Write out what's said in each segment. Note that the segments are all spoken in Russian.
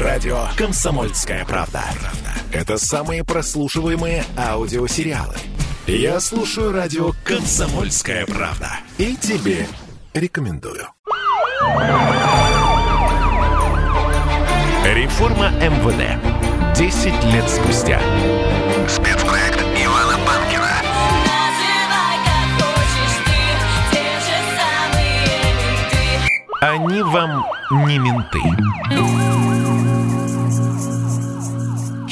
Радио «Комсомольская правда». Это самые прослушиваемые аудиосериалы. Я слушаю радио «Комсомольская правда». И тебе рекомендую. Реформа МВД. 10 лет спустя. Спецпроект Ивана Панкина. Они вам не менты.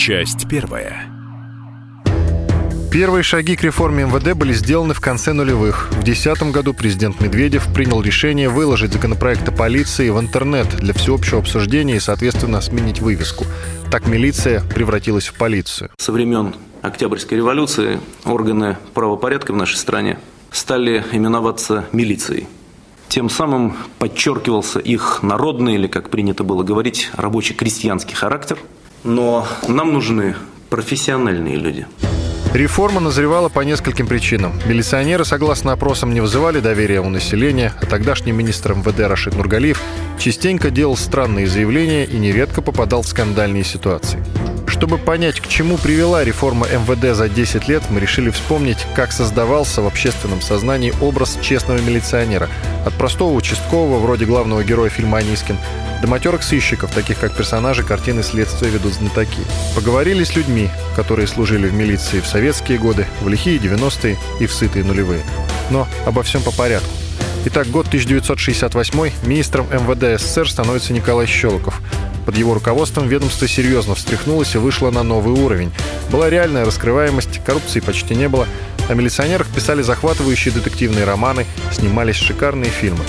Часть первая. Первые шаги к реформе МВД были сделаны в конце нулевых. В 2010 году президент Медведев принял решение выложить законопроект о полиции в интернет для всеобщего обсуждения и, соответственно, сменить вывеску. Так милиция превратилась в полицию. Со времен Октябрьской революции органы правопорядка в нашей стране стали именоваться милицией. Тем самым подчеркивался их народный, или, как принято было говорить, рабочий-крестьянский характер. Но нам нужны профессиональные люди. Реформа назревала по нескольким причинам. Милиционеры, согласно опросам, не вызывали доверия у населения, а тогдашний министр МВД Рашид Нургалиев частенько делал странные заявления и нередко попадал в скандальные ситуации. Чтобы понять, к чему привела реформа МВД за 10 лет, мы решили вспомнить, как создавался в общественном сознании образ честного милиционера. От простого участкового, вроде главного героя фильма «Анискин», до матерых сыщиков, таких как персонажи картины «Следствие ведут знатоки». Поговорили с людьми, которые служили в милиции в советские годы, в лихие 90-е и в сытые нулевые. Но обо всем по порядку. Итак, год 1968 министром МВД СССР становится Николай Щелоков. Под его руководством ведомство серьезно встряхнулось и вышло на новый уровень. Была реальная раскрываемость, коррупции почти не было. О милиционерах писали захватывающие детективные романы, снимались шикарные фильмы.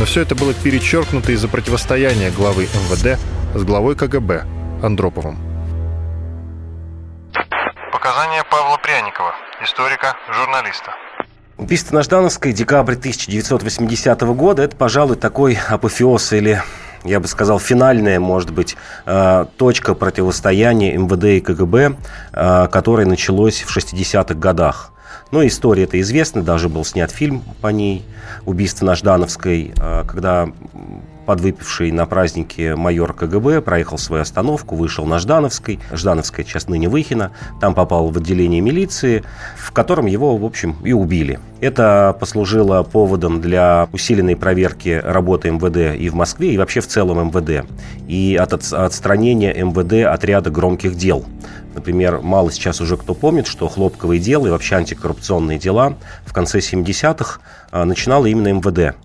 Но все это было перечеркнуто из-за противостояния главы МВД с главой КГБ Андроповым. Показания Павла Пряникова, историка, журналиста. Убийство на Ждановской, декабрь 1980 года, это, пожалуй, такой апофеоз или я бы сказал, финальная, может быть, э, точка противостояния МВД и КГБ, э, которое началось в 60-х годах. Но история это известна, даже был снят фильм по ней «Убийство на Ждановской», э, когда подвыпивший на празднике майор КГБ проехал свою остановку, вышел на Ждановской. Ждановская сейчас ныне Выхина. Там попал в отделение милиции, в котором его, в общем, и убили. Это послужило поводом для усиленной проверки работы МВД и в Москве, и вообще в целом МВД. И от отстранения МВД от ряда громких дел. Например, мало сейчас уже кто помнит, что хлопковые дела и вообще антикоррупционные дела в конце 70-х а, начинало именно МВД.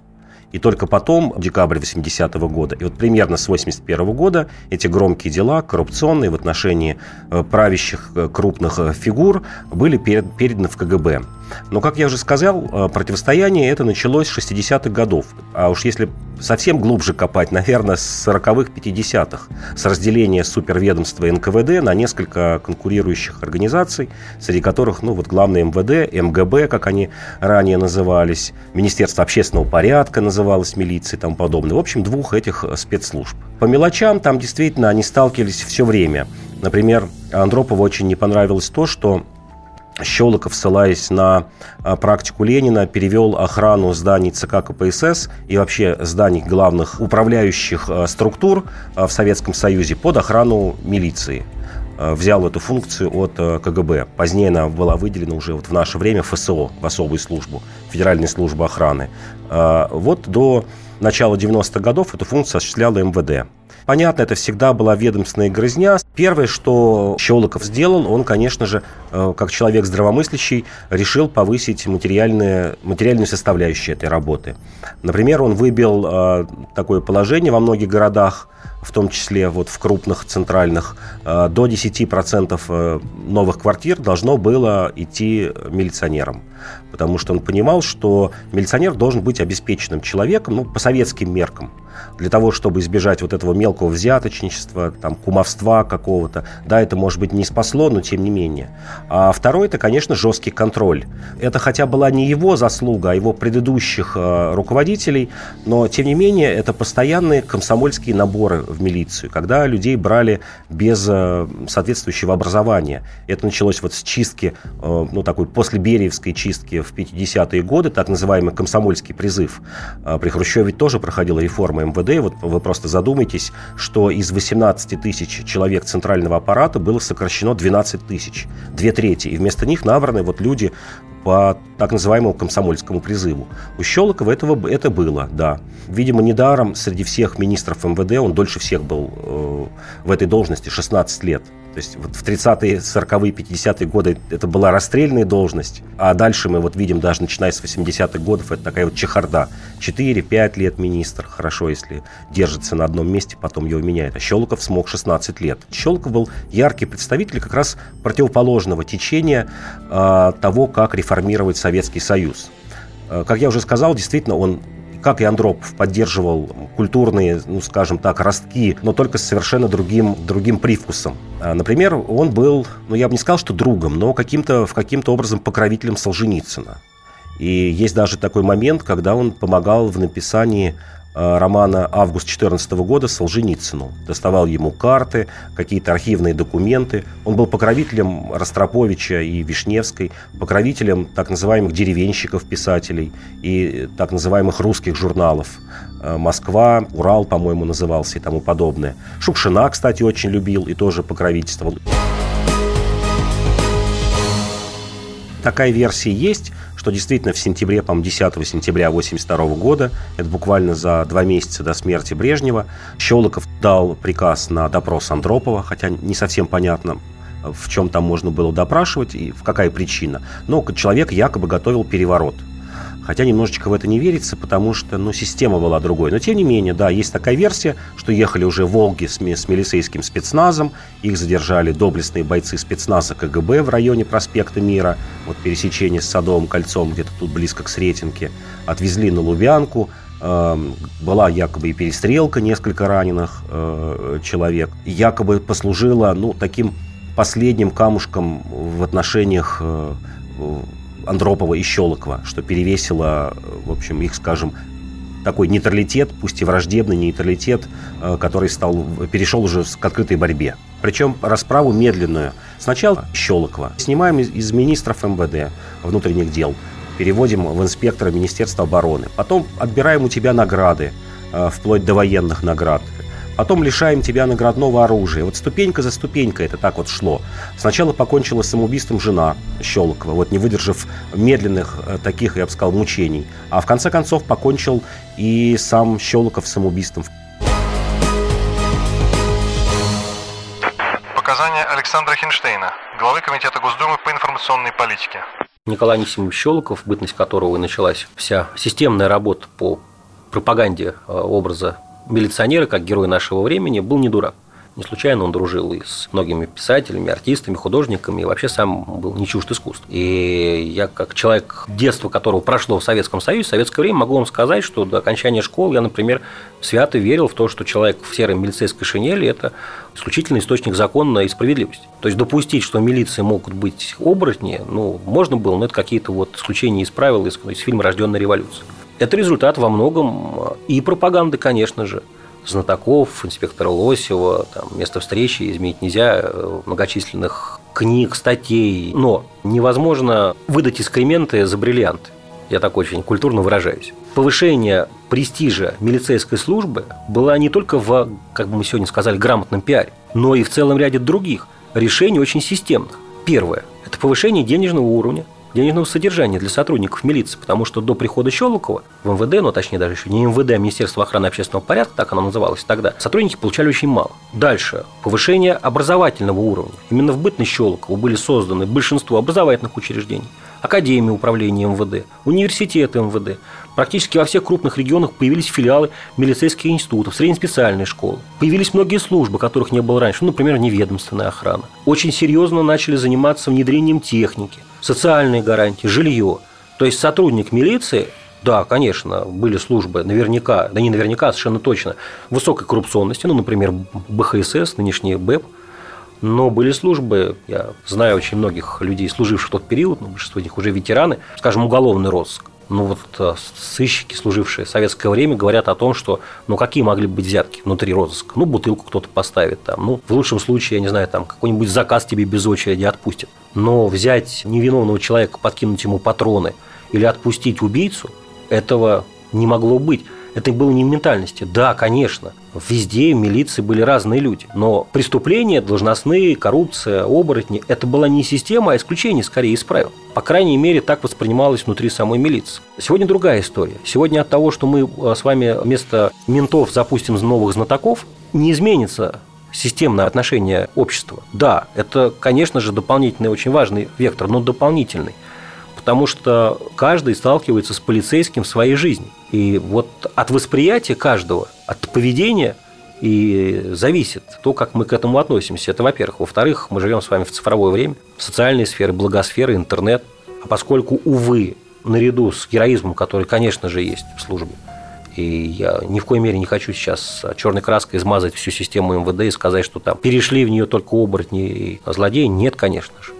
И только потом, декабрь 80-го года, и вот примерно с 81 -го года эти громкие дела, коррупционные в отношении э, правящих э, крупных э, фигур, были переданы в КГБ. Но, как я уже сказал, противостояние это началось с 60-х годов. А уж если совсем глубже копать, наверное, с 40-х, 50-х, с разделения суперведомства НКВД на несколько конкурирующих организаций, среди которых, ну, вот главное МВД, МГБ, как они ранее назывались, Министерство общественного порядка называлось милицией и тому подобное. В общем, двух этих спецслужб. По мелочам там действительно они сталкивались все время. Например, Андропову очень не понравилось то, что Щелоков, ссылаясь на а, практику Ленина, перевел охрану зданий ЦК КПСС и вообще зданий главных управляющих а, структур а, в Советском Союзе под охрану милиции взял эту функцию от КГБ. Позднее она была выделена уже вот в наше время ФСО, в особую службу, Федеральная служба охраны. Вот до начала 90-х годов эту функцию осуществляла МВД. Понятно, это всегда была ведомственная грызня. Первое, что Щелоков сделал, он, конечно же, э, как человек здравомыслящий, решил повысить материальные, материальную составляющую этой работы. Например, он выбил э, такое положение во многих городах, в том числе вот в крупных центральных, э, до 10% новых квартир должно было идти милиционерам. Потому что он понимал, что милиционер должен быть обеспеченным человеком, ну, по советским меркам для того, чтобы избежать вот этого мелкого взяточничества, там, кумовства какого-то. Да, это, может быть, не спасло, но тем не менее. А второй – это, конечно, жесткий контроль. Это хотя была не его заслуга, а его предыдущих э, руководителей, но, тем не менее, это постоянные комсомольские наборы в милицию, когда людей брали без э, соответствующего образования. Это началось вот с чистки, э, ну, такой после Бериевской чистки в 50-е годы, так называемый комсомольский призыв. Э, при Хрущеве тоже проходила реформа МВД. Вот вы просто задумайтесь, что из 18 тысяч человек центрального аппарата было сокращено 12 тысяч, две трети. И вместо них набраны вот люди по так называемому комсомольскому призыву. У Щелокова этого, это было, да. Видимо, недаром среди всех министров МВД он дольше всех был э, в этой должности, 16 лет. То есть вот в 30-е, 40-е, 50-е годы это была расстрельная должность, а дальше мы вот видим даже начиная с 80-х годов, это такая вот чехарда. 4-5 лет министр, хорошо, если держится на одном месте, потом его меняет. А Щелоков смог 16 лет. Щелоков был яркий представитель как раз противоположного течения э, того, как реформировать Советский Союз. Э, как я уже сказал, действительно, он как и Андропов, поддерживал культурные, ну, скажем так, ростки, но только с совершенно другим, другим привкусом. А, например, он был, ну, я бы не сказал, что другом, но каким-то, в каким-то образом покровителем Солженицына. И есть даже такой момент, когда он помогал в написании романа «Август 2014 года» Солженицыну. Доставал ему карты, какие-то архивные документы. Он был покровителем Ростроповича и Вишневской, покровителем так называемых деревенщиков-писателей и так называемых русских журналов. Э, «Москва», «Урал», по-моему, назывался и тому подобное. Шукшина, кстати, очень любил и тоже покровительствовал. Такая версия есть – что действительно в сентябре, по 10 сентября 1982 года, это буквально за два месяца до смерти Брежнева, Щелоков дал приказ на допрос Андропова, хотя не совсем понятно, в чем там можно было допрашивать и в какая причина. Но человек якобы готовил переворот – Хотя немножечко в это не верится, потому что ну, система была другой. Но тем не менее, да, есть такая версия, что ехали уже «Волги» с, с милицейским спецназом, их задержали доблестные бойцы спецназа КГБ в районе проспекта Мира, вот пересечение с Садовым кольцом, где-то тут близко к Сретенке, отвезли на Лубянку, эм, была якобы и перестрелка, несколько раненых э, человек, якобы послужила, ну, таким последним камушком в отношениях э, Андропова и Щелокова, что перевесило, в общем, их, скажем, такой нейтралитет, пусть и враждебный нейтралитет, э, который стал, перешел уже к открытой борьбе. Причем расправу медленную. Сначала Щелокова. Снимаем из министров МВД, внутренних дел, переводим в инспектора Министерства обороны. Потом отбираем у тебя награды, э, вплоть до военных наград. Потом лишаем тебя наградного оружия. Вот ступенька за ступенькой это так вот шло. Сначала покончила самоубийством жена Щелокова, вот не выдержав медленных э, таких, я бы сказал, мучений. А в конце концов покончил и сам Щелоков самоубийством. Показания Александра Хинштейна, главы Комитета Госдумы по информационной политике. Николай Анисимович Щелоков, бытность которого и началась вся системная работа по пропаганде э, образа милиционера, как герой нашего времени, был не дурак. Не случайно он дружил и с многими писателями, артистами, художниками, и вообще сам был не чужд искусств. И я, как человек, детство которого прошло в Советском Союзе, в советское время, могу вам сказать, что до окончания школы я, например, свято верил в то, что человек в серой милицейской шинели – это исключительный источник закона и справедливости. То есть допустить, что милиции могут быть оборотни, ну, можно было, но это какие-то вот исключения из правил из, из фильма «Рожденная революция». Это результат во многом и пропаганды, конечно же, знатоков, инспектора Лосева, там, место встречи изменить нельзя, э, многочисленных книг, статей. Но невозможно выдать искременты за бриллианты. Я так очень культурно выражаюсь. Повышение престижа милицейской службы было не только в, как бы мы сегодня сказали, грамотном пиаре, но и в целом ряде других решений очень системных. Первое – это повышение денежного уровня денежного содержания для сотрудников милиции, потому что до прихода Щелокова в МВД, ну точнее даже еще не МВД, а Министерство охраны общественного порядка, так оно называлось тогда, сотрудники получали очень мало. Дальше. Повышение образовательного уровня. Именно в бытность Щелокова были созданы большинство образовательных учреждений. Академии управления МВД, университеты МВД. Практически во всех крупных регионах появились филиалы милицейских институтов, среднеспециальные школы. Появились многие службы, которых не было раньше, ну, например, неведомственная охрана. Очень серьезно начали заниматься внедрением техники – социальные гарантии, жилье. То есть сотрудник милиции да, конечно, были службы наверняка, да не наверняка, а совершенно точно, высокой коррупционности, ну, например, БХСС, нынешний БЭП, но были службы, я знаю очень многих людей, служивших в тот период, ну, большинство из них уже ветераны, скажем, уголовный розыск. Ну вот э, сыщики, служившие в советское время, говорят о том, что ну какие могли быть взятки внутри розыска? Ну, бутылку кто-то поставит там. Ну, в лучшем случае, я не знаю, там какой-нибудь заказ тебе без очереди отпустят. Но взять невиновного человека, подкинуть ему патроны или отпустить убийцу, этого не могло быть. Это было не в ментальности. Да, конечно, везде в милиции были разные люди. Но преступления, должностные, коррупция, оборотни – это была не система, а исключение, скорее, из правил. По крайней мере, так воспринималось внутри самой милиции. Сегодня другая история. Сегодня от того, что мы э, с вами вместо ментов запустим новых знатоков, не изменится системное отношение общества. Да, это, конечно же, дополнительный, очень важный вектор, но дополнительный. Потому что каждый сталкивается с полицейским в своей жизни. И вот от восприятия каждого, от поведения и зависит то, как мы к этому относимся. Это, во-первых. Во-вторых, мы живем с вами в цифровое время, социальные сферы, благосферы, интернет. А поскольку, увы, наряду с героизмом, который, конечно же, есть в службе, и я ни в коей мере не хочу сейчас черной краской измазать всю систему МВД и сказать, что там перешли в нее только оборотни и злодеи. Нет, конечно же.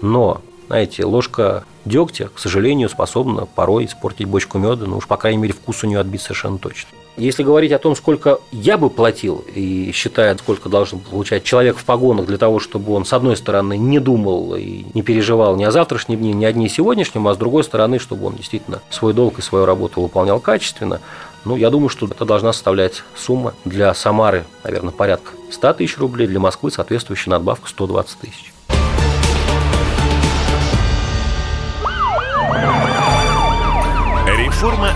Но, знаете, ложка дегтя, к сожалению, способна порой испортить бочку меда, ну уж, по крайней мере, вкус у нее отбить совершенно точно. Если говорить о том, сколько я бы платил, и считая, сколько должен получать человек в погонах для того, чтобы он, с одной стороны, не думал и не переживал ни о завтрашнем дне, ни о дне сегодняшнем, а с другой стороны, чтобы он действительно свой долг и свою работу выполнял качественно, ну, я думаю, что это должна составлять сумма для Самары, наверное, порядка 100 тысяч рублей, для Москвы соответствующая надбавка 120 тысяч.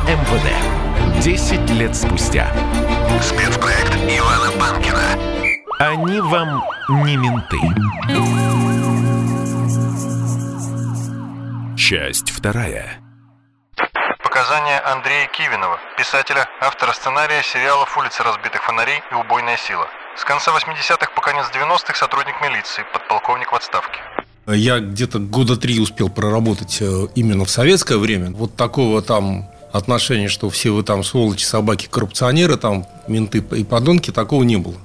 МВД. 10 лет спустя. Спецпроект Ивана Панкина. Они вам не менты. Часть вторая. Показания Андрея Кивинова, писателя, автора сценария сериалов «Улица разбитых фонарей» и «Убойная сила». С конца 80-х по конец 90-х сотрудник милиции, подполковник в отставке. Я где-то года три успел проработать э, именно в советское время. Вот такого там отношения, что все вы там сволочи, собаки, коррупционеры, там менты и подонки, такого не было.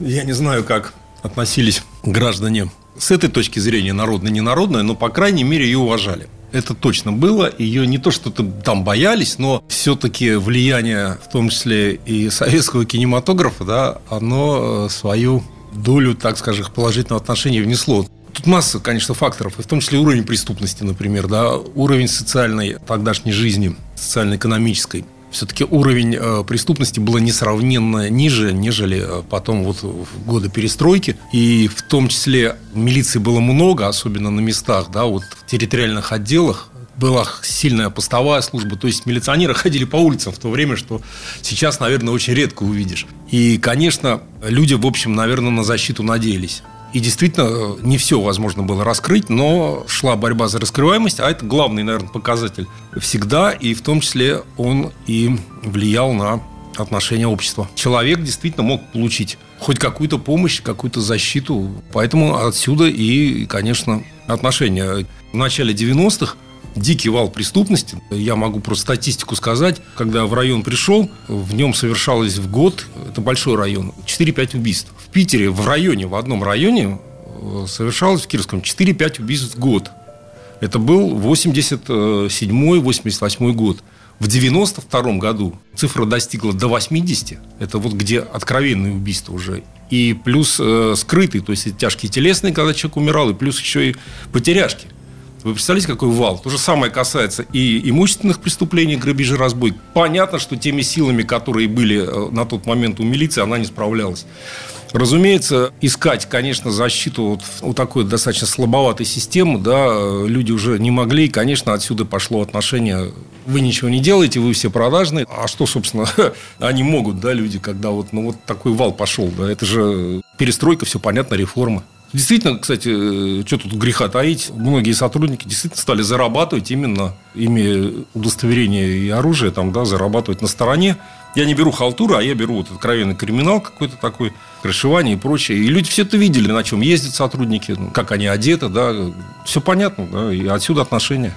Я не знаю, как относились граждане с этой точки зрения, народно не народное, но, по крайней мере, ее уважали. Это точно было. Ее не то, что там боялись, но все-таки влияние, в том числе и советского кинематографа, да, оно э, свою долю, так скажем, положительного отношения внесло. Тут масса, конечно, факторов, и в том числе уровень преступности, например, да, уровень социальной тогдашней жизни, социально-экономической – все-таки уровень э, преступности был несравненно ниже, нежели э, потом вот в годы перестройки. И в том числе милиции было много, особенно на местах, да, вот в территориальных отделах была сильная постовая служба, то есть милиционеры ходили по улицам в то время, что сейчас, наверное, очень редко увидишь. И, конечно, люди, в общем, наверное, на защиту надеялись. И действительно, не все возможно было раскрыть, но шла борьба за раскрываемость, а это главный, наверное, показатель всегда, и в том числе он и влиял на отношение общества. Человек действительно мог получить хоть какую-то помощь, какую-то защиту. Поэтому отсюда и, конечно, отношения. В начале 90-х дикий вал преступности. Я могу просто статистику сказать. Когда в район пришел, в нем совершалось в год, это большой район, 4-5 убийств. В Питере, в районе, в одном районе э, совершалось в Кировском 4-5 убийств в год. Это был 87-88 год. В 92 году цифра достигла до 80. Это вот где откровенные убийства уже. И плюс э, скрытые, то есть тяжкие телесные, когда человек умирал, и плюс еще и потеряшки. Вы представляете, какой вал? То же самое касается и имущественных преступлений, грабежи, разбой. Понятно, что теми силами, которые были э, на тот момент у милиции, она не справлялась. Разумеется, искать, конечно, защиту вот у такой достаточно слабоватой системы, да, люди уже не могли, и, конечно, отсюда пошло отношение вы ничего не делаете, вы все продажные. А что, собственно, они могут, да, люди, когда вот, ну, вот такой вал пошел, да, это же перестройка, все понятно, реформа. Действительно, кстати, э, что тут греха таить, многие сотрудники действительно стали зарабатывать именно, имея удостоверение и оружие, там, да, зарабатывать на стороне. Я не беру халтуру, а я беру вот откровенный криминал какой-то такой, крышевание и прочее. И люди все это видели, на чем ездят сотрудники, ну, как они одеты, да, все понятно, да, и отсюда отношения.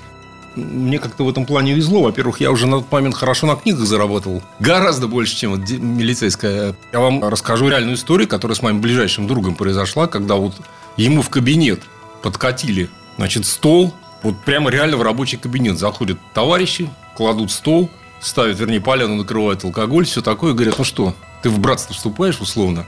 Мне как-то в этом плане везло. Во-первых, я уже на тот момент хорошо на книгах заработал. Гораздо больше, чем вот милицейская. Я вам расскажу реальную историю, которая с моим ближайшим другом произошла, когда вот ему в кабинет подкатили, значит, стол, вот прямо реально в рабочий кабинет заходят товарищи, кладут стол, ставят, вернее, поляну накрывают алкоголь, все такое, говорят, ну что, ты в братство вступаешь условно?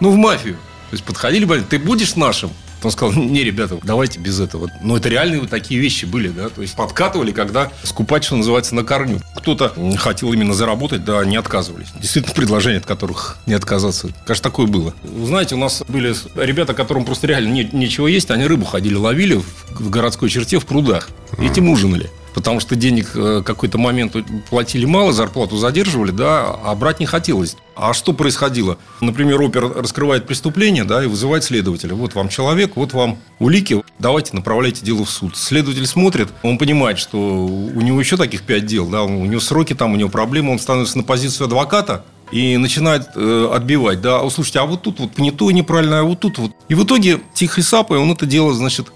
Ну, в мафию. То есть подходили, говорили, ты будешь нашим? Он сказал, не, ребята, давайте без этого. Но это реальные вот такие вещи были, да, то есть подкатывали, когда скупать, что называется, на корню. Кто-то хотел именно заработать, да, не отказывались. Действительно, предложения, от которых не отказаться. Конечно, такое было. Знаете, у нас были ребята, которым просто реально не, нечего есть, они рыбу ходили, ловили в, в городской черте в прудах. Этим ужинали потому что денег э, какой-то момент платили мало, зарплату задерживали, да, а брать не хотелось. А что происходило? Например, опер раскрывает преступление, да, и вызывает следователя. Вот вам человек, вот вам улики, давайте направляйте дело в суд. Следователь смотрит, он понимает, что у него еще таких пять дел, да, у него сроки там, у него проблемы, он становится на позицию адвоката, и начинает э, отбивать, да, слушайте, а вот тут вот не то неправильно, а вот тут вот. И в итоге тихой сапой он это дело, значит,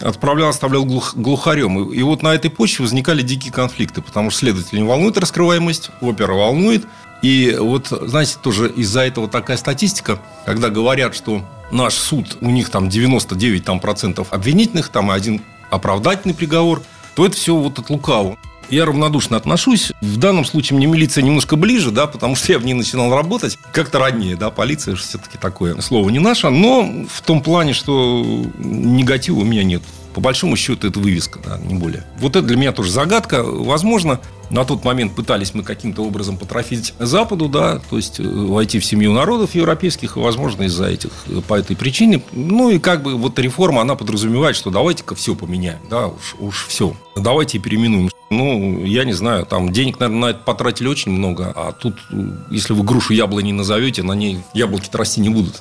отправлял, оставлял глух, глухарем. И, и вот на этой почве возникали дикие конфликты, потому что следователь не волнует раскрываемость, опера волнует. И вот, знаете, тоже из-за этого такая статистика, когда говорят, что наш суд, у них там 99 там, процентов обвинительных, там один оправдательный приговор, то это все вот от лукавого. Я равнодушно отношусь. В данном случае мне милиция немножко ближе, да, потому что я в ней начинал работать. Как-то роднее, да, полиция же все-таки такое слово не наше. Но в том плане, что негатива у меня нет. По большому счету, это вывеска, да, не более. Вот это для меня тоже загадка. Возможно, на тот момент пытались мы каким-то образом потрофить Западу, да, то есть э, войти в семью народов европейских, и, возможно, из-за этих, э, по этой причине. Ну, и как бы вот реформа, она подразумевает, что давайте-ка все поменяем, да, уж, уж все. Давайте переименуем. Ну, я не знаю, там денег, наверное, на это потратили очень много, а тут, э, если вы грушу яблони назовете, на ней яблоки-то расти не будут.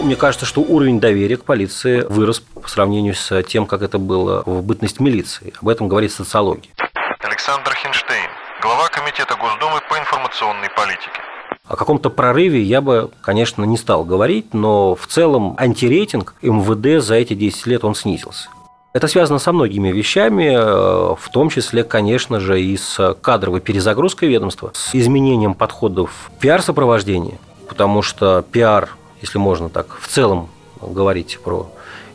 Мне кажется, что уровень доверия к полиции вырос по сравнению с тем, как это было в бытность милиции. Об этом говорит социология. Александр Хинштейн, глава Комитета Госдумы по информационной политике. О каком-то прорыве я бы, конечно, не стал говорить, но в целом антирейтинг МВД за эти 10 лет он снизился. Это связано со многими вещами, э, в том числе, конечно же, и с кадровой перезагрузкой ведомства, с изменением подходов пиар-сопровождения, потому что пиар если можно так в целом говорить про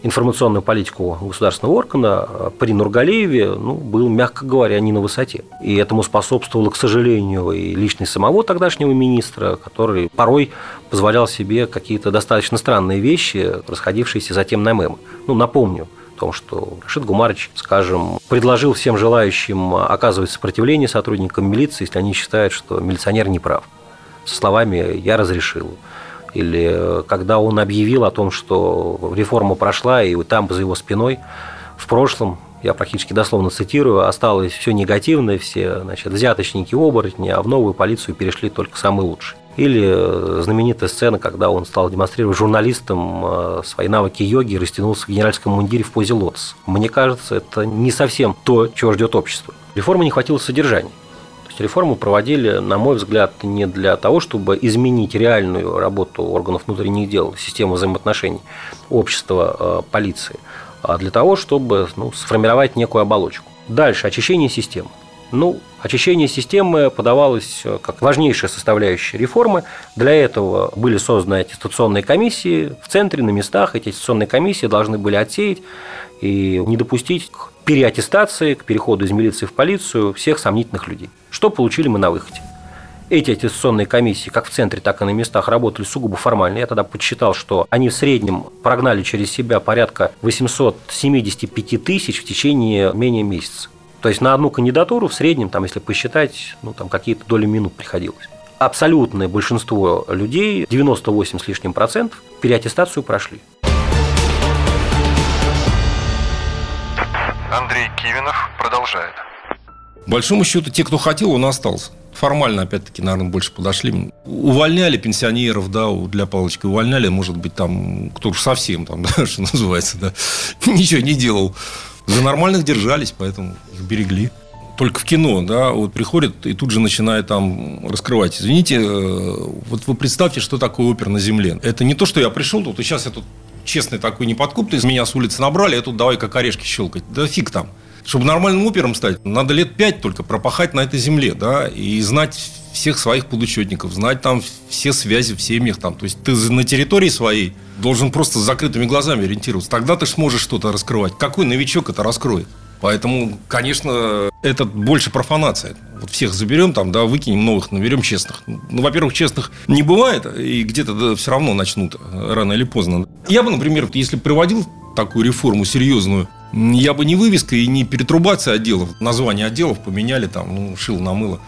информационную политику государственного органа при Нургалиеве ну, был, мягко говоря, не на высоте. И этому способствовало, к сожалению, и личность самого тогдашнего министра, который порой позволял себе какие-то достаточно странные вещи, расходившиеся затем на мемы. Ну, напомню, том, что Рашид Гумарыч, скажем, предложил всем желающим оказывать сопротивление сотрудникам милиции, если они считают, что милиционер не прав. Со словами «я разрешил» или э, когда он объявил о том, что реформа прошла, и там за его спиной в прошлом, я практически дословно цитирую, осталось все негативное, все значит, взяточники, оборотни, а в новую полицию перешли только самые лучшие. Или э, знаменитая сцена, когда он стал демонстрировать журналистам э, свои навыки йоги и растянулся в генеральском мундире в позе лотос. Мне кажется, это не совсем то, чего ждет общество. Реформы не хватило содержания реформу проводили, на мой взгляд, не для того, чтобы изменить реальную работу органов внутренних дел, систему взаимоотношений общества, э, полиции, а для того, чтобы ну, сформировать некую оболочку. Дальше очищение системы. Ну, очищение системы подавалось э, как важнейшая составляющая реформы. Для этого были созданы аттестационные комиссии в центре, на местах. Эти аттестационные комиссии должны были отсеять и не допустить к переаттестации, к переходу из милиции в полицию всех сомнительных людей. Что получили мы на выходе? Эти аттестационные комиссии, как в центре, так и на местах, работали сугубо формально. Я тогда подсчитал, что они в среднем прогнали через себя порядка 875 тысяч в течение менее месяца. То есть на одну кандидатуру в среднем, там, если посчитать, ну, там какие-то доли минут приходилось. Абсолютное большинство людей, 98 с лишним процентов, переаттестацию прошли. Андрей Кивинов продолжает. Большому счету, те, кто хотел, он остался. Формально, опять-таки, наверное, больше подошли. Увольняли пенсионеров, да, для палочки увольняли, может быть, там, кто уж совсем там, да, что называется, да, ничего не делал. За нормальных держались, поэтому берегли только в кино, да, вот приходит и тут же начинает там раскрывать. Извините, э, вот вы представьте, что такое опер на земле. Это не то, что я пришел тут, и сейчас я тут честный такой неподкупный, из меня с улицы набрали, а тут давай как орешки щелкать. Да фиг там. Чтобы нормальным опером стать, надо лет пять только пропахать на этой земле, да, и знать всех своих подучетников, знать там все связи в семьях там. То есть ты на территории своей должен просто с закрытыми глазами ориентироваться. Тогда ты сможешь что-то раскрывать. Какой новичок это раскроет? Поэтому, конечно, это больше профанация. Вот всех заберем там, да, выкинем новых, наберем честных. Ну, во-первых, честных не бывает, и где-то да, все равно начнут рано или поздно. Я бы, например, если проводил такую реформу серьезную, я бы не вывеска и не перетрубация отделов. Название отделов поменяли там, ну, шил на мыло.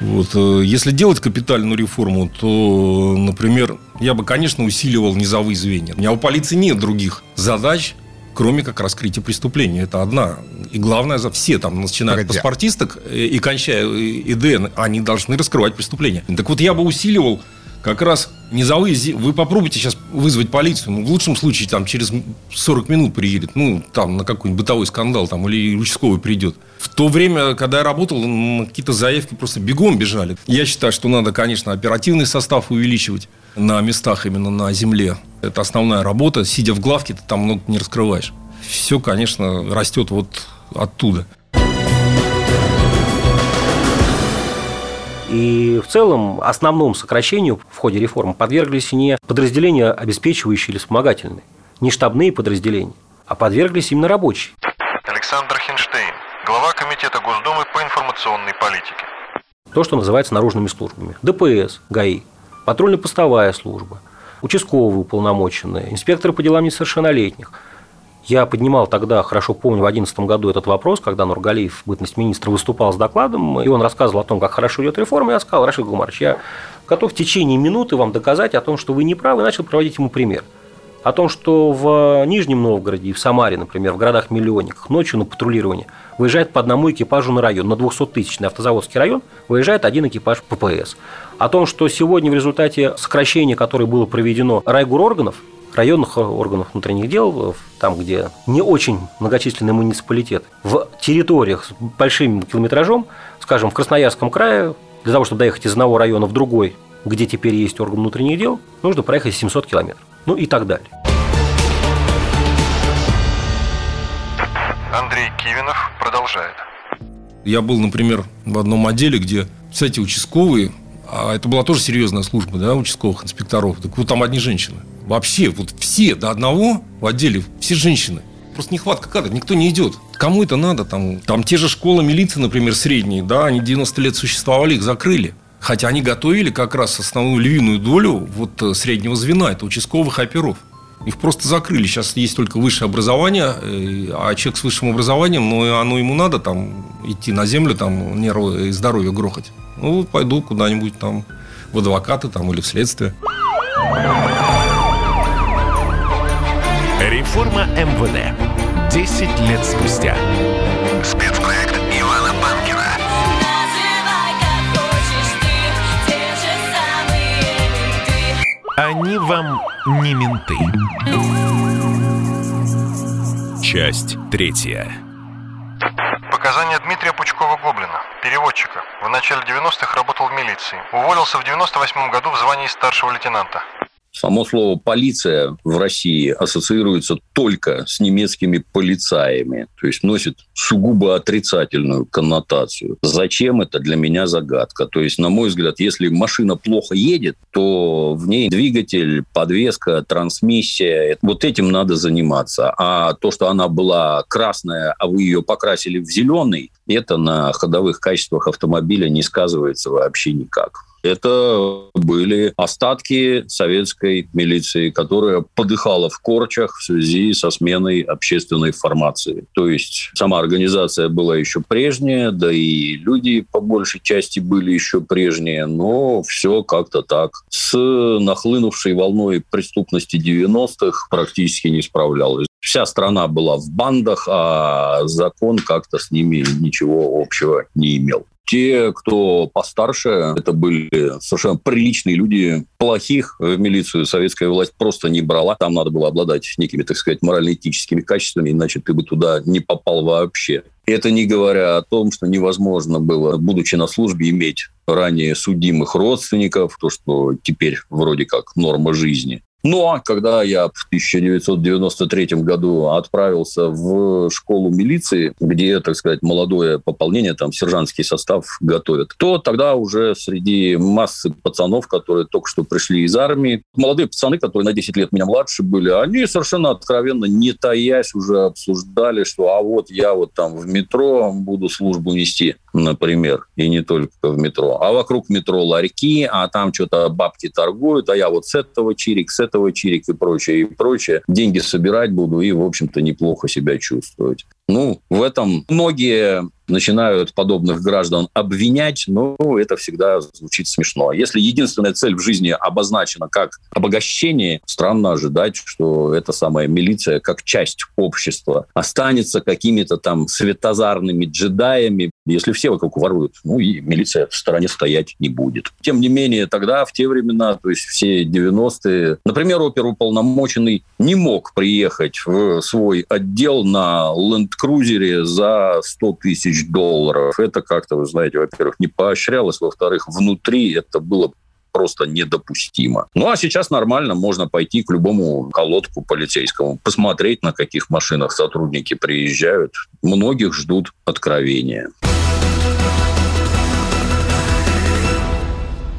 Вот. Э, если делать капитальную реформу, то, например, я бы, конечно, усиливал низовые звенья. У меня у полиции нет других задач, кроме как раскрытия преступления. Это одна. И главное, за все там, начиная Погоди. от паспортисток и кончая ИДН, они должны раскрывать преступления. Так вот, я бы усиливал как раз низовые... Вы попробуйте сейчас вызвать полицию. Ну, в лучшем случае, там, через 40 минут приедет. Ну, там, на какой-нибудь бытовой скандал, там, или участковый придет. В то время, когда я работал, какие-то заявки просто бегом бежали. Я считаю, что надо, конечно, оперативный состав увеличивать на местах именно на земле. Это основная работа. Сидя в главке, ты там много не раскрываешь. Все, конечно, растет вот оттуда. И в целом основному сокращению в ходе реформы подверглись не подразделения, обеспечивающие или вспомогательные, не штабные подразделения, а подверглись именно рабочие. Александр Хинштейн, глава Комитета Госдумы по информационной политике. То, что называется наружными службами. ДПС, ГАИ, патрульно-постовая служба, участковые уполномоченные, инспекторы по делам несовершеннолетних – я поднимал тогда, хорошо помню, в 2011 году этот вопрос, когда Нургалиев, бытность министра, выступал с докладом, и он рассказывал о том, как хорошо идет реформа. Я сказал, Рашид Гумарович, я готов в течение минуты вам доказать о том, что вы не правы, и начал проводить ему пример. О том, что в Нижнем Новгороде и в Самаре, например, в городах-миллионниках ночью на патрулирование выезжает по одному экипажу на район. На 200-тысячный автозаводский район выезжает один экипаж ППС. О том, что сегодня в результате сокращения, которое было проведено райгур органов, районных органов внутренних дел, там, где не очень многочисленный муниципалитет, в территориях с большим километражом, скажем, в Красноярском крае, для того, чтобы доехать из одного района в другой, где теперь есть орган внутренних дел, нужно проехать 700 километров. Ну и так далее. Андрей Кивинов продолжает. Я был, например, в одном отделе, где, кстати, участковые, а это была тоже серьезная служба, да, участковых инспекторов. Так вот там одни женщины. Вообще, вот все до одного в отделе, все женщины. Просто нехватка кадров, никто не идет. Кому это надо? Там, там те же школы милиции, например, средние, да, они 90 лет существовали, их закрыли. Хотя они готовили как раз основную львиную долю вот э, среднего звена, это участковых оперов. Их просто закрыли. Сейчас есть только высшее образование, э, а человек с высшим образованием, ну, оно ему надо там идти на землю, там нервы и здоровье грохать. Ну, пойду куда-нибудь там в адвокаты там или в следствие. Реформа МВД. 10 лет спустя. Спецпроект Ивана Панкина. Они вам не менты. Часть третья. Показания Дмитрия Пучкова-Гоблина, переводчика. В начале 90-х работал в милиции. Уволился в 98 году в звании старшего лейтенанта. Само слово «полиция» в России ассоциируется только с немецкими полицаями, то есть носит сугубо отрицательную коннотацию. Зачем это для меня загадка? То есть, на мой взгляд, если машина плохо едет, то в ней двигатель, подвеска, трансмиссия, вот этим надо заниматься. А то, что она была красная, а вы ее покрасили в зеленый, это на ходовых качествах автомобиля не сказывается вообще никак. Это были остатки советской милиции, которая подыхала в корчах в связи со сменой общественной формации. То есть сама организация была еще прежняя, да и люди по большей части были еще прежние, но все как-то так. С нахлынувшей волной преступности 90-х практически не справлялась. Вся страна была в бандах, а закон как-то с ними ничего общего не имел. Те, кто постарше, это были совершенно приличные люди. Плохих в милицию советская власть просто не брала. Там надо было обладать некими, так сказать, морально-этическими качествами, иначе ты бы туда не попал вообще. Это не говоря о том, что невозможно было, будучи на службе, иметь ранее судимых родственников, то, что теперь вроде как норма жизни. Но когда я в 1993 году отправился в школу милиции, где, так сказать, молодое пополнение, там сержантский состав готовят, то тогда уже среди массы пацанов, которые только что пришли из армии, молодые пацаны, которые на 10 лет меня младше были, они совершенно откровенно, не таясь, уже обсуждали, что а вот я вот там в метро буду службу нести, например, и не только в метро, а вокруг метро ларьки, а там что-то бабки торгуют, а я вот с этого чирик, с этого чирик и прочее, и прочее. Деньги собирать буду и, в общем-то, неплохо себя чувствовать. Ну, в этом многие начинают подобных граждан обвинять, но это всегда звучит смешно. Если единственная цель в жизни обозначена как обогащение, странно ожидать, что эта самая милиция, как часть общества, останется какими-то там светозарными джедаями, если все вокруг воруют. Ну и милиция в стороне стоять не будет. Тем не менее, тогда, в те времена, то есть все 90-е, например, оперуполномоченный не мог приехать в свой отдел на Land крузере за 100 тысяч долларов. Это как-то, вы знаете, во-первых, не поощрялось, во-вторых, внутри это было просто недопустимо. Ну, а сейчас нормально, можно пойти к любому колодку полицейскому, посмотреть, на каких машинах сотрудники приезжают. Многих ждут откровения.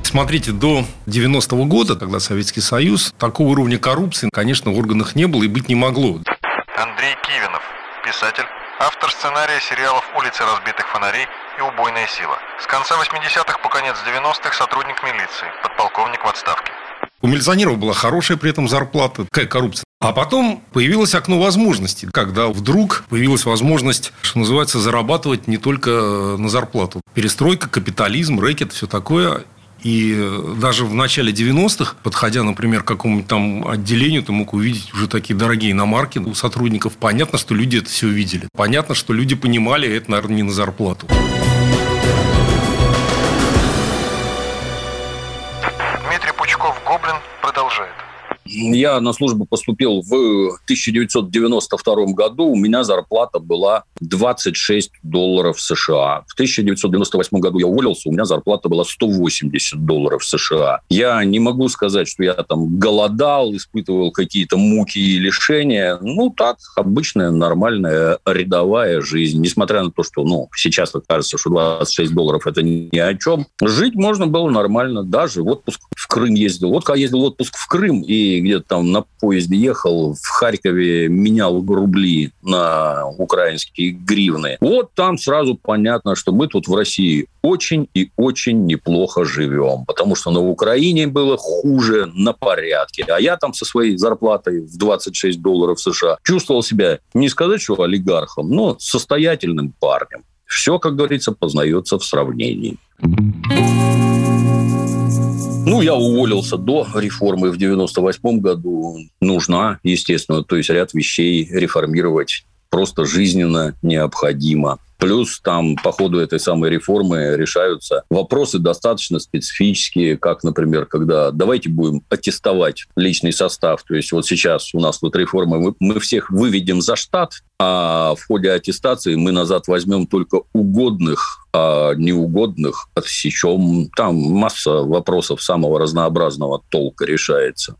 Смотрите, до 90-го года, тогда Советский Союз, такого уровня коррупции, конечно, в органах не было и быть не могло. Андрей Кивинов, писатель, автор сценария сериалов «Улицы разбитых фонарей» и «Убойная сила». С конца 80-х по конец 90-х сотрудник милиции, подполковник в отставке. У милиционеров была хорошая при этом зарплата. Какая коррупция? А потом появилось окно возможностей, когда вдруг появилась возможность, что называется, зарабатывать не только на зарплату. Перестройка, капитализм, рэкет, все такое. И даже в начале 90-х, подходя, например, к какому-нибудь там отделению, ты мог увидеть уже такие дорогие иномарки у сотрудников. Понятно, что люди это все видели. Понятно, что люди понимали, это, наверное, не на зарплату. Дмитрий Пучков, Гоблин, продолжает. Я на службу поступил в 1992 году. У меня зарплата была 26 долларов США. В 1998 году я уволился, у меня зарплата была 180 долларов США. Я не могу сказать, что я там голодал, испытывал какие-то муки и лишения. Ну, так, обычная, нормальная, рядовая жизнь. Несмотря на то, что, ну, сейчас кажется, что 26 долларов – это ни о чем. Жить можно было нормально. Даже в отпуск в Крым ездил. Вот когда ездил в отпуск в Крым и где-то там на поезде ехал, в Харькове менял рубли на украинские гривны. Вот там сразу понятно, что мы тут в России очень и очень неплохо живем, потому что на Украине было хуже на порядке. А я там со своей зарплатой в 26 долларов США чувствовал себя, не сказать, что олигархом, но состоятельным парнем. Все, как говорится, познается в сравнении. Ну, я уволился до реформы в 98 году. Нужна, естественно, то есть ряд вещей реформировать просто жизненно необходимо. Плюс там по ходу этой самой реформы решаются вопросы достаточно специфические, как, например, когда давайте будем аттестовать личный состав. То есть вот сейчас у нас вот реформа, мы, мы всех выведем за штат, а в ходе аттестации мы назад возьмем только угодных, а неугодных отсечем. Там масса вопросов самого разнообразного толка решается.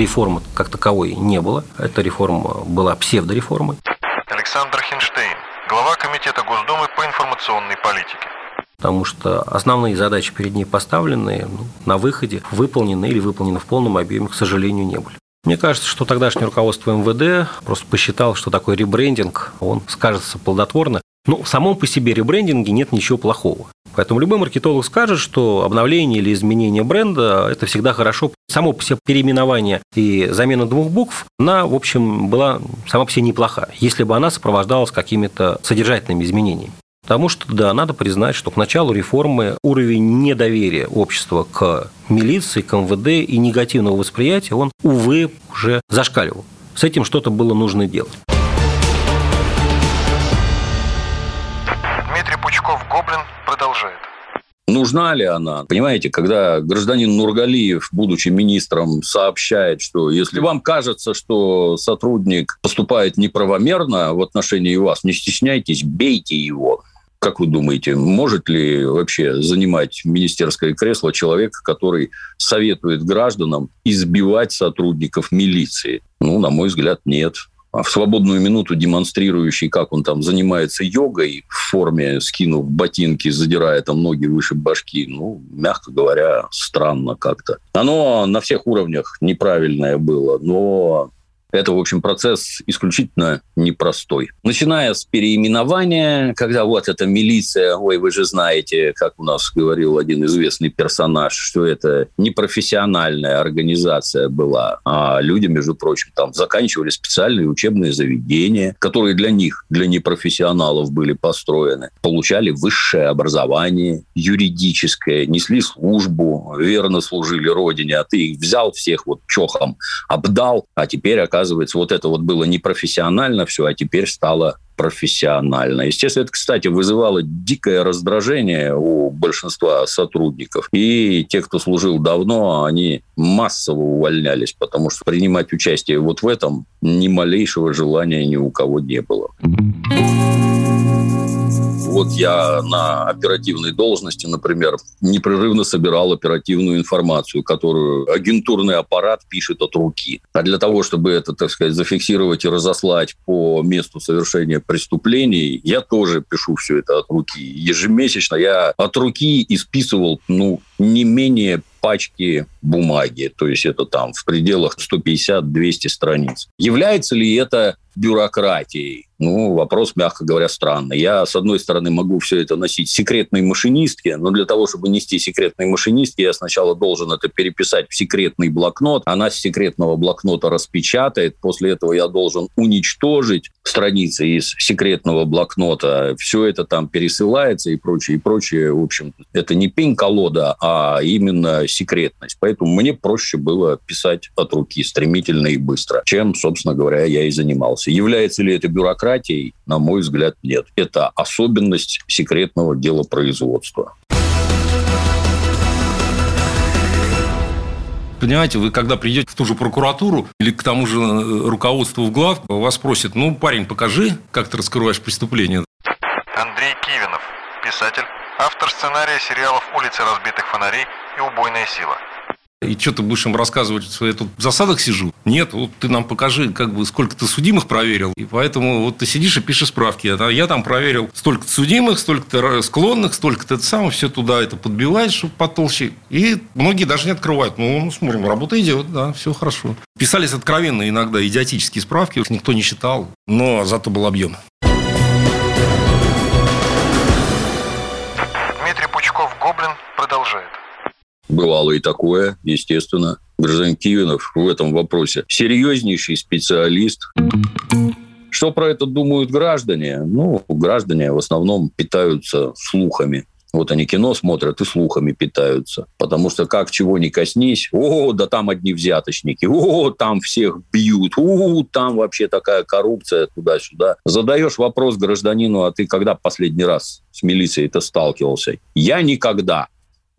Реформы как таковой не было. Эта реформа была псевдореформой. Александр Хинштейн, глава Комитета Госдумы по информационной политике. Потому что основные задачи перед ней поставленные ну, на выходе выполнены или выполнены в полном объеме, к сожалению, не были. Мне кажется, что тогдашнее руководство МВД просто посчитало, что такой ребрендинг, он скажется плодотворно. Ну, в самом по себе ребрендинге нет ничего плохого. Поэтому любой маркетолог скажет, что обновление или изменение бренда – это всегда хорошо. Само по себе переименование и замена двух букв, она, в общем, была сама по себе неплоха, если бы она сопровождалась какими-то содержательными изменениями. Потому что, да, надо признать, что к началу реформы уровень недоверия общества к милиции, к МВД и негативного восприятия, он, увы, уже зашкаливал. С этим что-то было нужно делать. Пучков, Гоблин, продолжает. Нужна ли она? Понимаете, когда гражданин Нургалиев, будучи министром, сообщает, что если вам кажется, что сотрудник поступает неправомерно в отношении вас, не стесняйтесь, бейте его. Как вы думаете, может ли вообще занимать министерское кресло человек, который советует гражданам избивать сотрудников милиции? Ну, на мой взгляд, нет. А в свободную минуту демонстрирующий, как он там занимается йогой в форме, скинув ботинки, задирая там ноги выше башки, ну, мягко говоря, странно как-то. Оно на всех уровнях неправильное было, но это, в общем, процесс исключительно непростой. Начиная с переименования, когда вот эта милиция, ой, вы же знаете, как у нас говорил один известный персонаж, что это непрофессиональная организация была, а люди, между прочим, там заканчивали специальные учебные заведения, которые для них, для непрофессионалов были построены, получали высшее образование, юридическое, несли службу, верно служили родине, а ты их взял всех вот чохом, обдал, а теперь, оказывается, оказывается, вот это вот было непрофессионально все, а теперь стало профессионально. Естественно, это, кстати, вызывало дикое раздражение у большинства сотрудников. И те, кто служил давно, они массово увольнялись, потому что принимать участие вот в этом ни малейшего желания ни у кого не было. Вот я на оперативной должности, например, непрерывно собирал оперативную информацию, которую агентурный аппарат пишет от руки. А для того, чтобы это, так сказать, зафиксировать и разослать по месту совершения преступлений, я тоже пишу все это от руки. Ежемесячно я от руки исписывал, ну, не менее пачки бумаги, то есть это там в пределах 150-200 страниц. Является ли это бюрократией? Ну, вопрос, мягко говоря, странный. Я, с одной стороны, могу все это носить секретной машинистке, но для того, чтобы нести секретной машинистке, я сначала должен это переписать в секретный блокнот. Она с секретного блокнота распечатает. После этого я должен уничтожить страницы из секретного блокнота. Все это там пересылается и прочее, и прочее. В общем, это не пень-колода, а именно секретность. Поэтому мне проще было писать от руки стремительно и быстро, чем, собственно говоря, я и занимался. Является ли это бюрократией? На мой взгляд, нет. Это особенность секретного делопроизводства. Понимаете, вы когда придете в ту же прокуратуру или к тому же э, руководству в глав, вас спросят, ну, парень, покажи, как ты раскрываешь преступление. Андрей Кивинов, писатель, автор сценария сериалов «Улицы разбитых фонарей» и «Убойная сила». И что ты будешь им рассказывать, что я тут в засадах сижу? Нет, вот ты нам покажи, как бы, сколько ты судимых проверил. И поэтому вот ты сидишь и пишешь справки. А я там проверил столько судимых, столько-то склонных, столько-то это самое, все туда это подбиваешь, чтобы потолще. И многие даже не открывают. Ну, ну, смотрим, работа идет, да, все хорошо. Писались откровенно иногда идиотические справки, никто не считал, но зато был объем. Дмитрий Пучков-Гоблин продолжает. Бывало и такое, естественно. Гражданин Кивинов в этом вопросе серьезнейший специалист. Что про это думают граждане? Ну, граждане в основном питаются слухами. Вот они кино смотрят и слухами питаются. Потому что как чего не коснись, о, да там одни взяточники, о, там всех бьют, о, там вообще такая коррупция туда-сюда. Задаешь вопрос гражданину, а ты когда последний раз с милицией-то сталкивался? Я никогда.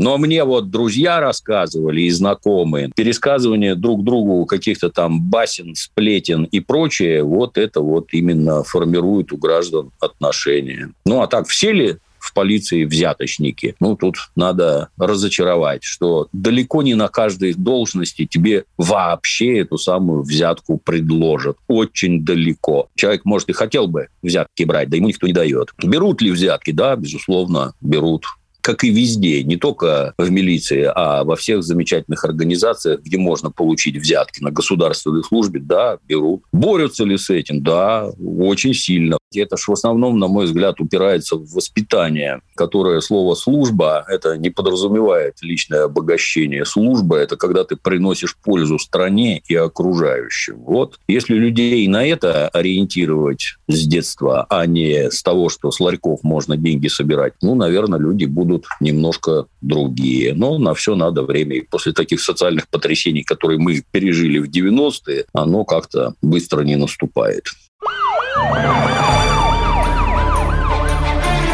Но мне вот друзья рассказывали и знакомые, пересказывание друг другу каких-то там басен, сплетен и прочее, вот это вот именно формирует у граждан отношения. Ну, а так все ли в полиции взяточники. Ну, тут надо разочаровать, что далеко не на каждой должности тебе вообще эту самую взятку предложат. Очень далеко. Человек, может, и хотел бы взятки брать, да ему никто не дает. Берут ли взятки? Да, безусловно, берут как и везде, не только в милиции, а во всех замечательных организациях, где можно получить взятки на государственной службе, да, берут. Борются ли с этим? Да, очень сильно. Это же в основном, на мой взгляд, упирается в воспитание, которое слово «служба» это не подразумевает личное обогащение. Служба – это когда ты приносишь пользу стране и окружающим. Вот. Если людей на это ориентировать с детства, а не с того, что с ларьков можно деньги собирать, ну, наверное, люди будут немножко другие. Но на все надо время. И после таких социальных потрясений, которые мы пережили в 90-е, оно как-то быстро не наступает.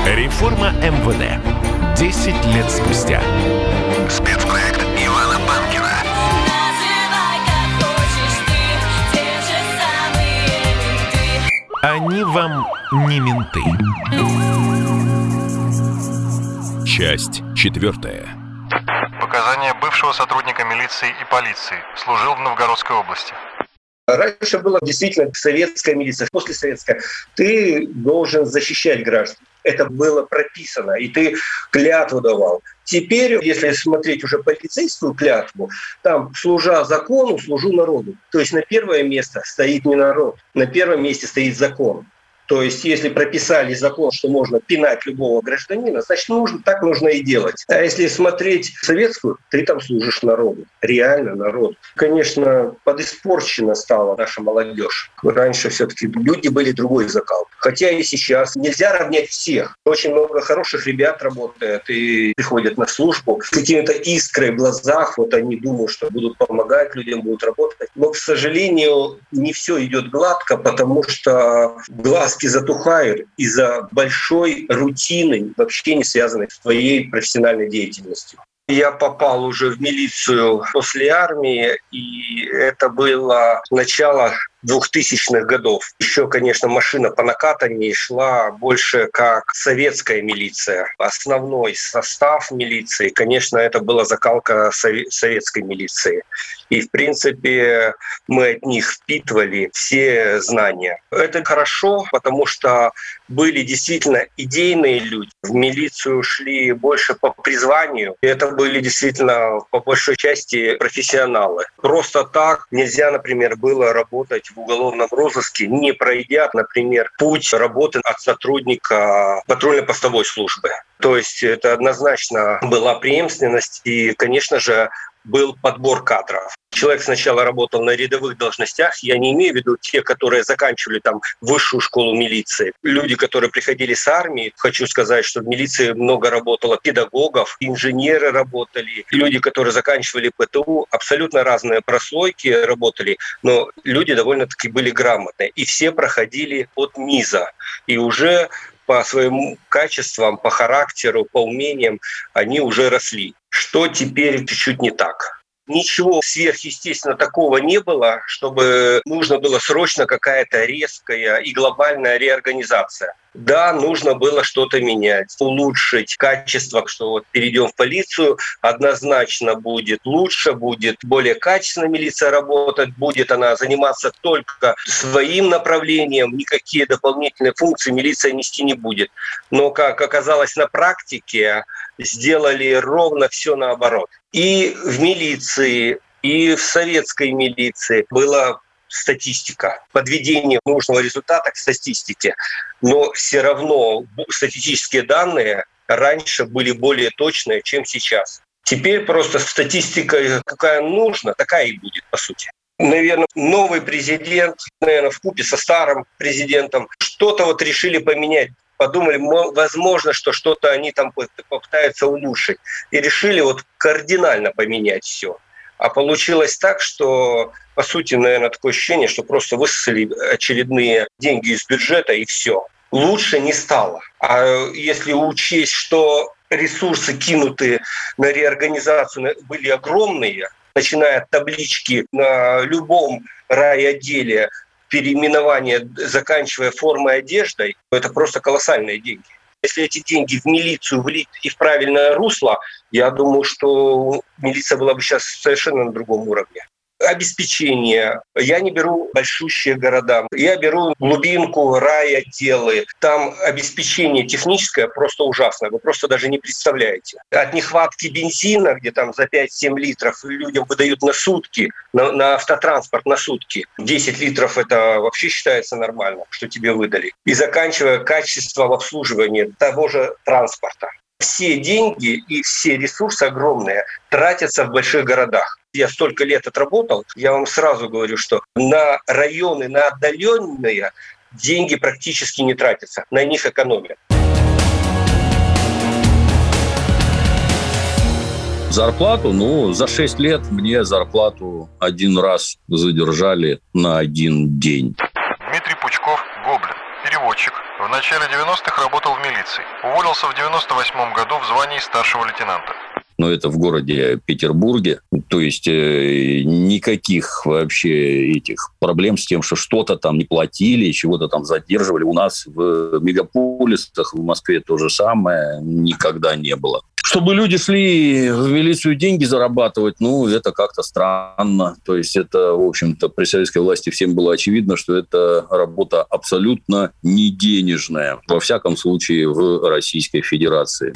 Реформа МВД. 10 лет спустя. Спецпроект Ивана Панкина. Они вам не менты. Часть четвертая. Показания бывшего сотрудника милиции и полиции. Служил в Новгородской области. Раньше была действительно советская милиция, после советская. Ты должен защищать граждан. Это было прописано, и ты клятву давал. Теперь, если смотреть уже полицейскую клятву, там, служа закону, служу народу. То есть на первое место стоит не народ, на первом месте стоит закон. То есть, если прописали закон, что можно пинать любого гражданина, значит, нужно, так нужно и делать. А если смотреть советскую, ты там служишь народу, реально народу. Конечно, подиспорчена стала наша молодежь. Раньше все-таки люди были другой закал. Хотя и сейчас нельзя равнять всех. Очень много хороших ребят работает и приходят на службу с какими-то искрой в глазах. Вот они думают, что будут помогать людям, будут работать. Но, к сожалению, не все идет гладко, потому что глаз краски затухают из-за большой рутины, вообще не связанной с твоей профессиональной деятельностью. Я попал уже в милицию после армии, и это было начало 2000-х годов. Еще, конечно, машина по накатанию шла больше как советская милиция. Основной состав милиции, конечно, это была закалка советской милиции. И, в принципе, мы от них впитывали все знания. Это хорошо, потому что были действительно идейные люди. В милицию шли больше по призванию. И это были действительно по большой части профессионалы. Просто так нельзя, например, было работать в уголовном розыске, не пройдя, например, путь работы от сотрудника патрульно-постовой службы. То есть это однозначно была преемственность и, конечно же, был подбор кадров. Человек сначала работал на рядовых должностях, я не имею в виду те, которые заканчивали там высшую школу милиции. Люди, которые приходили с армии, хочу сказать, что в милиции много работало педагогов, инженеры работали, люди, которые заканчивали ПТУ, абсолютно разные прослойки работали, но люди довольно-таки были грамотные. И все проходили от низа. И уже по своим качествам, по характеру, по умениям они уже росли. Что теперь чуть-чуть не так? Ничего сверхъестественно такого не было, чтобы нужно было срочно какая-то резкая и глобальная реорганизация. Да, нужно было что-то менять, улучшить качество, что вот перейдем в полицию, однозначно будет лучше, будет более качественно милиция работать, будет она заниматься только своим направлением, никакие дополнительные функции милиция нести не будет. Но, как оказалось на практике, сделали ровно все наоборот. И в милиции, и в советской милиции была статистика, подведение нужного результата к статистике, но все равно статистические данные раньше были более точные, чем сейчас. Теперь просто статистика, какая нужна, такая и будет, по сути. Наверное, новый президент, наверное, в купе со старым президентом что-то вот решили поменять подумали, возможно, что что-то они там попытаются улучшить. И решили вот кардинально поменять все. А получилось так, что, по сути, наверное, такое ощущение, что просто высосали очередные деньги из бюджета и все. Лучше не стало. А если учесть, что ресурсы, кинутые на реорганизацию, были огромные, начиная от таблички на любом райотделе переименование, заканчивая формой одеждой, это просто колоссальные деньги. Если эти деньги в милицию влить и в правильное русло, я думаю, что милиция была бы сейчас совершенно на другом уровне обеспечение. Я не беру большущие города. Я беру глубинку, рай, отделы. Там обеспечение техническое просто ужасное. Вы просто даже не представляете. От нехватки бензина, где там за 5-7 литров людям выдают на сутки, на, на автотранспорт на сутки. 10 литров это вообще считается нормально, что тебе выдали. И заканчивая качеством обслуживания того же транспорта все деньги и все ресурсы огромные тратятся в больших городах. Я столько лет отработал, я вам сразу говорю, что на районы, на отдаленные деньги практически не тратятся, на них экономят. Зарплату, ну, за 6 лет мне зарплату один раз задержали на один день. Дмитрий Пучков, Гоблин, переводчик. В начале 90-х работал в милиции. Уволился в 98 году в звании старшего лейтенанта. Но это в городе Петербурге. То есть э, никаких вообще этих проблем с тем, что что-то там не платили, чего-то там задерживали. У нас в мегаполисах, в Москве то же самое никогда не было. Чтобы люди шли в милицию деньги зарабатывать, ну, это как-то странно. То есть это, в общем-то, при советской власти всем было очевидно, что это работа абсолютно не денежная. Во всяком случае, в Российской Федерации.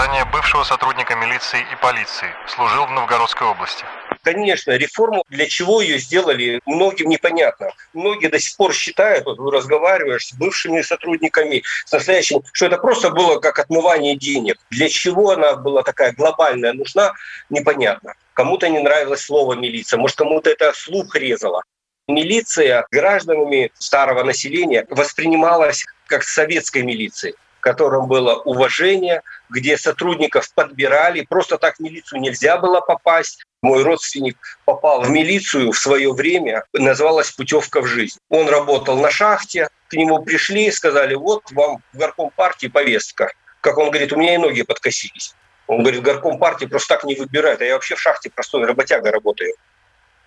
Показания бывшего сотрудника милиции и полиции. Служил в Новгородской области. Конечно, реформу, для чего ее сделали, многим непонятно. Многие до сих пор считают, вот разговариваешь с бывшими сотрудниками, с настоящими, что это просто было как отмывание денег. Для чего она была такая глобальная, нужна, непонятно. Кому-то не нравилось слово милиция, может, кому-то это слух резало. Милиция гражданами старого населения воспринималась как советской милицией в котором было уважение, где сотрудников подбирали. Просто так в милицию нельзя было попасть. Мой родственник попал в милицию в свое время, называлась путевка в жизнь. Он работал на шахте, к нему пришли и сказали, вот вам в горком партии повестка. Как он говорит, у меня и ноги подкосились. Он говорит, горком партии просто так не выбирают, а я вообще в шахте простой работяга работаю.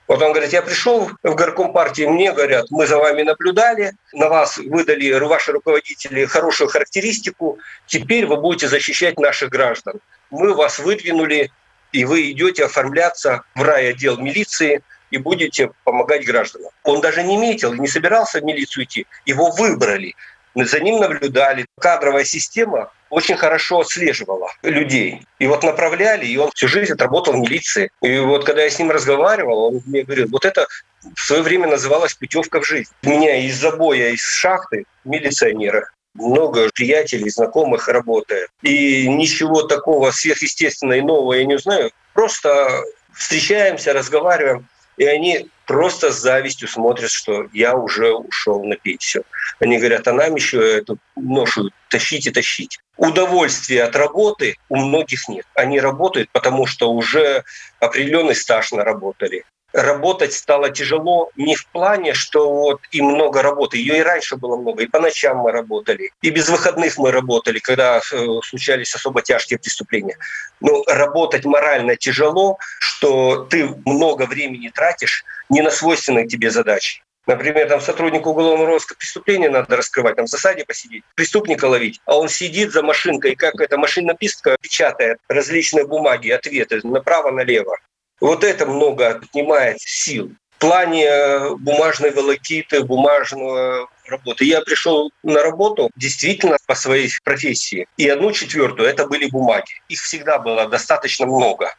Вот он говорит, я пришел в горком партии, мне говорят, мы за вами наблюдали, на вас выдали ваши руководители хорошую характеристику, теперь вы будете защищать наших граждан. Мы вас выдвинули, и вы идете оформляться в райотдел милиции и будете помогать гражданам. Он даже не метил, не собирался в милицию идти, его выбрали за ним наблюдали. Кадровая система очень хорошо отслеживала людей. И вот направляли, и он всю жизнь отработал в милиции. И вот когда я с ним разговаривал, он мне говорил, вот это в свое время называлось путевка в жизнь. У меня из забоя, из шахты милиционера много приятелей, знакомых работает. И ничего такого сверхъестественного и нового я не узнаю. Просто встречаемся, разговариваем. И они просто с завистью смотрят, что я уже ушел на пенсию. Они говорят, а нам еще эту ношу тащить и тащить. Удовольствия от работы у многих нет. Они работают, потому что уже определенный стаж наработали работать стало тяжело не в плане, что вот и много работы. Ее и раньше было много, и по ночам мы работали, и без выходных мы работали, когда э, случались особо тяжкие преступления. Но работать морально тяжело, что ты много времени тратишь не на свойственные тебе задачи. Например, там сотруднику уголовного розыска преступления надо раскрывать, там в засаде посидеть, преступника ловить, а он сидит за машинкой, как эта машинопистка печатает различные бумаги, ответы направо-налево. Вот это много отнимает сил. В плане э, бумажной волокиты, бумажного работы. Я пришел на работу действительно по своей профессии. И одну четвертую это были бумаги. Их всегда было достаточно много.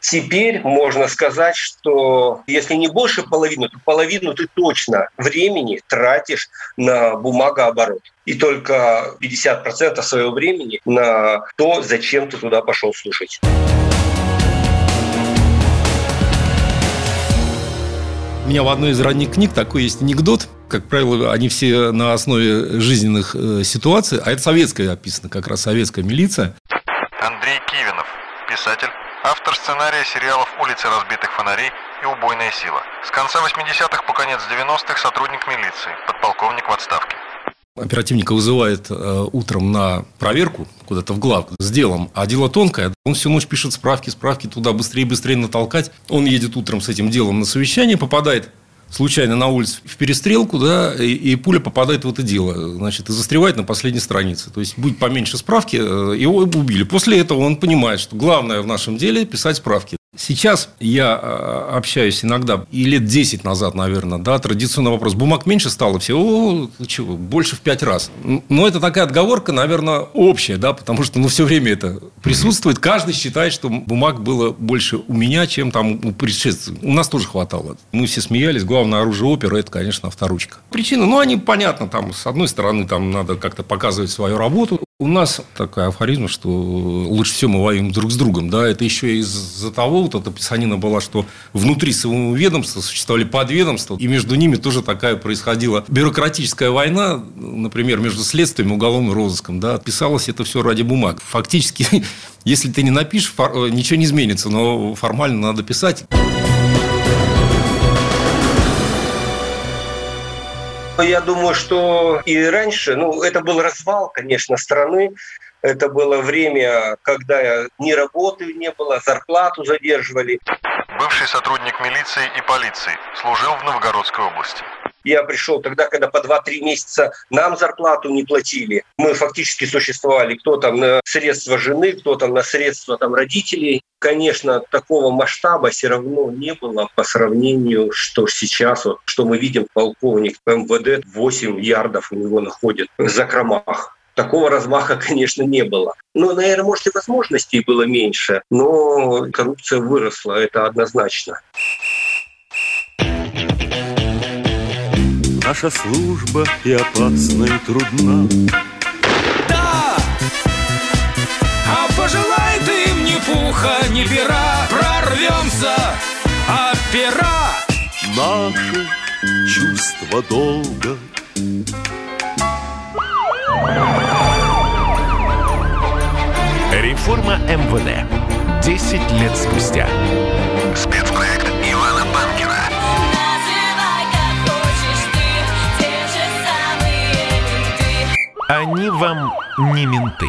Теперь можно сказать, что если не больше половины, то половину ты точно времени тратишь на бумагооборот. И только 50% своего времени на то, зачем ты туда пошел слушать. У меня в одной из ранних книг такой есть анекдот. Как правило, они все на основе жизненных э, ситуаций, а это советская описано, как раз советская милиция. Андрей Кивинов, писатель, автор сценария сериалов «Улицы разбитых фонарей» и «Убойная сила». С конца 80-х по конец 90-х сотрудник милиции, подполковник в отставке. Оперативника вызывает э, утром на проверку куда-то в главку с делом, а дело тонкое. Он всю ночь пишет справки, справки туда быстрее быстрее натолкать. Он едет утром с этим делом на совещание, попадает случайно на улице в перестрелку, да, и, и пуля попадает в это дело, значит, и застревает на последней странице. То есть, будет поменьше справки, э, его убили. После этого он понимает, что главное в нашем деле – писать справки. Сейчас я э, общаюсь иногда, и лет 10 назад, наверное, да, традиционный вопрос. Бумаг меньше стало всего, чего, больше в 5 раз. Но это такая отговорка, наверное, общая, да, потому что ну, все время это присутствует. Каждый считает, что бумаг было больше у меня, чем там у предшественников. У нас тоже хватало. Мы все смеялись. Главное оружие оперы – это, конечно, авторучка. Причины, ну, они понятны. Там, с одной стороны, там надо как-то показывать свою работу. У нас такая афоризм, что лучше всего мы воюем друг с другом. Да? Это еще из-за того, вот эта писанина была, что внутри своего ведомства существовали подведомства, и между ними тоже такая происходила бюрократическая война, например, между следствием и уголовным розыском. Да? Писалось это все ради бумаг. Фактически, если ты не напишешь, ничего не изменится, но формально надо писать. Я думаю, что и раньше, ну, это был развал, конечно, страны. Это было время, когда ни работы не было, зарплату задерживали. Бывший сотрудник милиции и полиции. Служил в Новгородской области. Я пришел тогда, когда по 2-3 месяца нам зарплату не платили. Мы фактически существовали. Кто там на средства жены, кто там на средства там, родителей. Конечно, такого масштаба все равно не было по сравнению, что сейчас, вот, что мы видим, полковник МВД 8 ярдов у него находит в закромах. Такого размаха, конечно, не было. Ну, наверное, может, и возможностей было меньше, но коррупция выросла, это однозначно. Наша служба и опасна, и трудна. Да! А пожелай ты им ни пуха, ни пера, прорвемся, а пера Наше чувство долга Реформа МВД. 10 лет спустя. Спецпроект Они вам не менты.